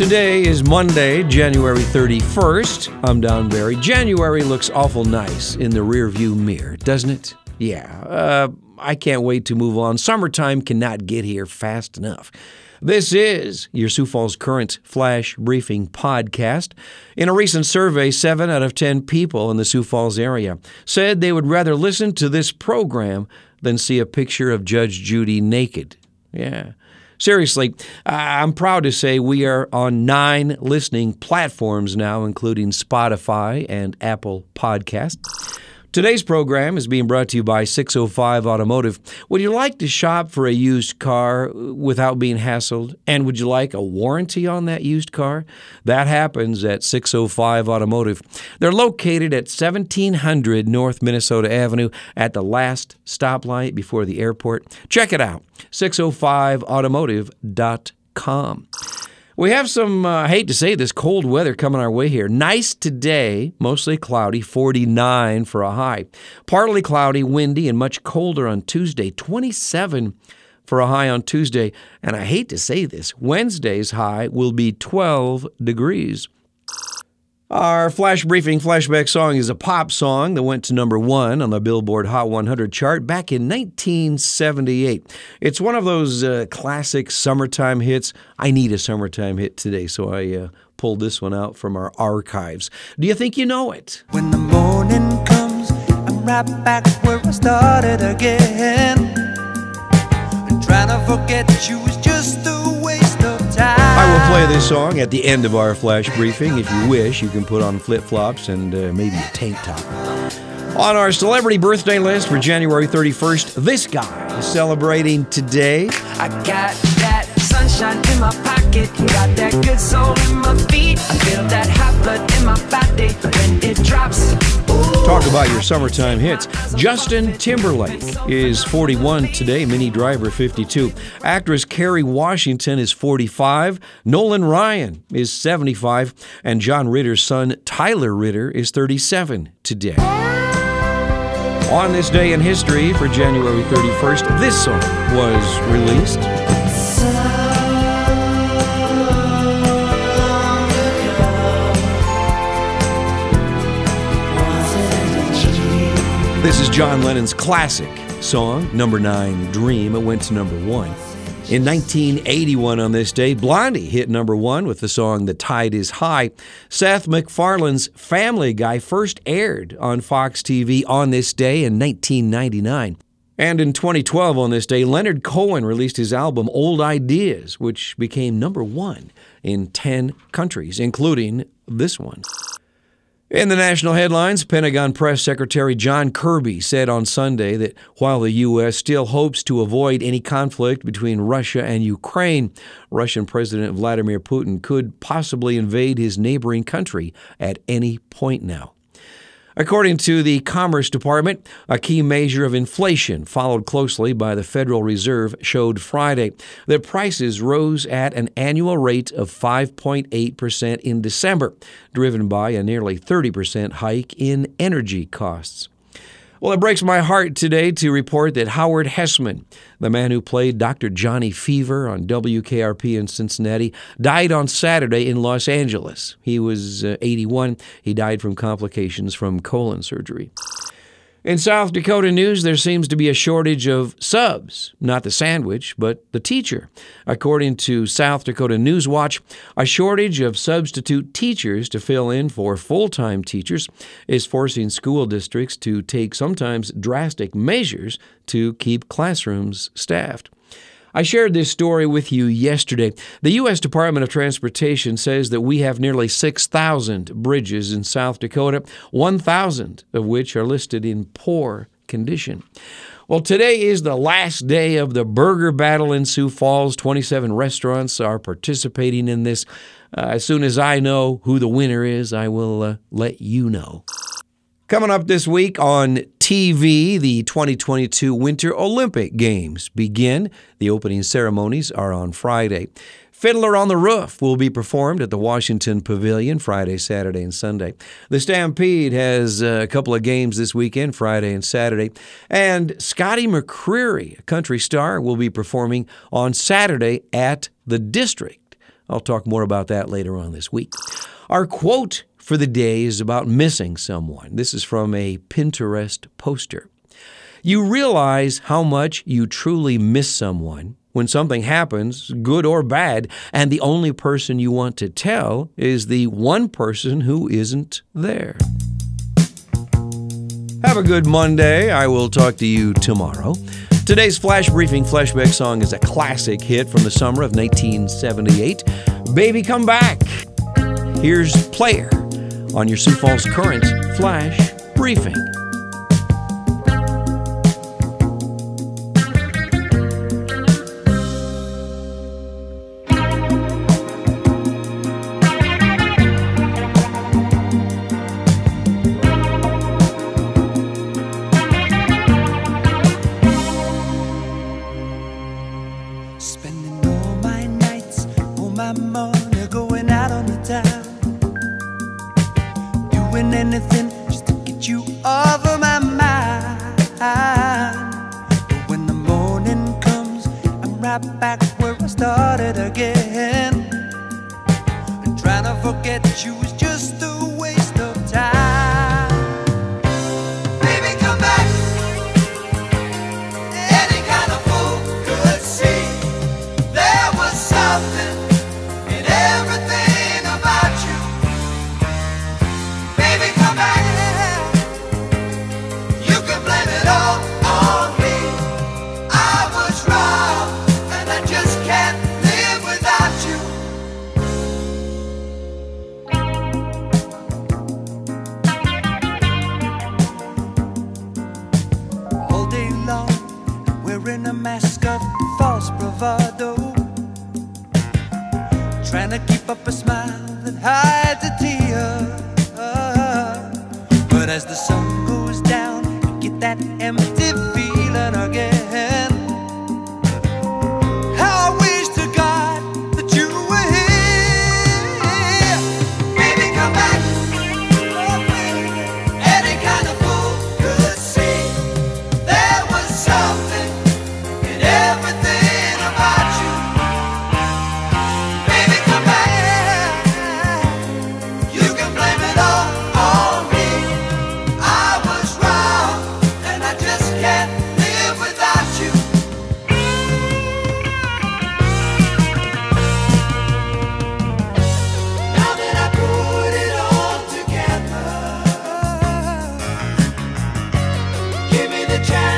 Today is Monday, January 31st. I'm Don Barry. January looks awful nice in the rearview mirror, doesn't it? Yeah, uh, I can't wait to move on. Summertime cannot get here fast enough. This is your Sioux Falls Current Flash Briefing podcast. In a recent survey, 7 out of 10 people in the Sioux Falls area said they would rather listen to this program than see a picture of Judge Judy naked. Yeah. Seriously, I'm proud to say we are on nine listening platforms now, including Spotify and Apple Podcasts. Today's program is being brought to you by 605 Automotive. Would you like to shop for a used car without being hassled? And would you like a warranty on that used car? That happens at 605 Automotive. They're located at 1700 North Minnesota Avenue at the last stoplight before the airport. Check it out 605automotive.com. We have some, uh, I hate to say this, cold weather coming our way here. Nice today, mostly cloudy, 49 for a high. Partly cloudy, windy, and much colder on Tuesday, 27 for a high on Tuesday. And I hate to say this, Wednesday's high will be 12 degrees. Our flash briefing flashback song is a pop song that went to number one on the Billboard Hot 100 chart back in 1978. It's one of those uh, classic summertime hits. I need a summertime hit today, so I uh, pulled this one out from our archives. Do you think you know it? When the morning comes, I'm right back where I started again. Trying to forget you just play this song at the end of our flash briefing. If you wish, you can put on flip flops and uh, maybe a tank top. On our celebrity birthday list for January 31st, this guy is celebrating today. I got that sunshine in my pocket, got that good soul in my feet. About your summertime hits. Justin Timberlake is 41 today, Minnie Driver 52. Actress Kerry Washington is 45. Nolan Ryan is 75. And John Ritter's son, Tyler Ritter, is 37 today. On this day in history, for January 31st, this song was released. This is John Lennon's classic song, number nine, Dream. It went to number one. In 1981, on this day, Blondie hit number one with the song The Tide is High. Seth MacFarlane's Family Guy first aired on Fox TV on this day in 1999. And in 2012, on this day, Leonard Cohen released his album Old Ideas, which became number one in 10 countries, including this one. In the national headlines, Pentagon Press Secretary John Kirby said on Sunday that while the U.S. still hopes to avoid any conflict between Russia and Ukraine, Russian President Vladimir Putin could possibly invade his neighboring country at any point now. According to the Commerce Department, a key measure of inflation, followed closely by the Federal Reserve, showed Friday that prices rose at an annual rate of 5.8% in December, driven by a nearly 30% hike in energy costs. Well, it breaks my heart today to report that Howard Hesseman, the man who played Dr. Johnny Fever on WKRP in Cincinnati, died on Saturday in Los Angeles. He was uh, 81. He died from complications from colon surgery. In South Dakota news, there seems to be a shortage of subs, not the sandwich, but the teacher. According to South Dakota News Watch, a shortage of substitute teachers to fill in for full time teachers is forcing school districts to take sometimes drastic measures to keep classrooms staffed. I shared this story with you yesterday. The U.S. Department of Transportation says that we have nearly 6,000 bridges in South Dakota, 1,000 of which are listed in poor condition. Well, today is the last day of the burger battle in Sioux Falls. 27 restaurants are participating in this. Uh, as soon as I know who the winner is, I will uh, let you know. Coming up this week on TV, the 2022 Winter Olympic Games begin. The opening ceremonies are on Friday. Fiddler on the Roof will be performed at the Washington Pavilion Friday, Saturday, and Sunday. The Stampede has uh, a couple of games this weekend, Friday and Saturday. And Scotty McCreery, a country star, will be performing on Saturday at the District I'll talk more about that later on this week. Our quote for the day is about missing someone. This is from a Pinterest poster. You realize how much you truly miss someone when something happens, good or bad, and the only person you want to tell is the one person who isn't there. Have a good Monday. I will talk to you tomorrow. Today's Flash Briefing Flashback song is a classic hit from the summer of 1978. Baby Come Back. Here's Player on your Sioux Falls Current Flash Briefing. Forget you trying to keep up a smile that hides a tear. But as the sun chance.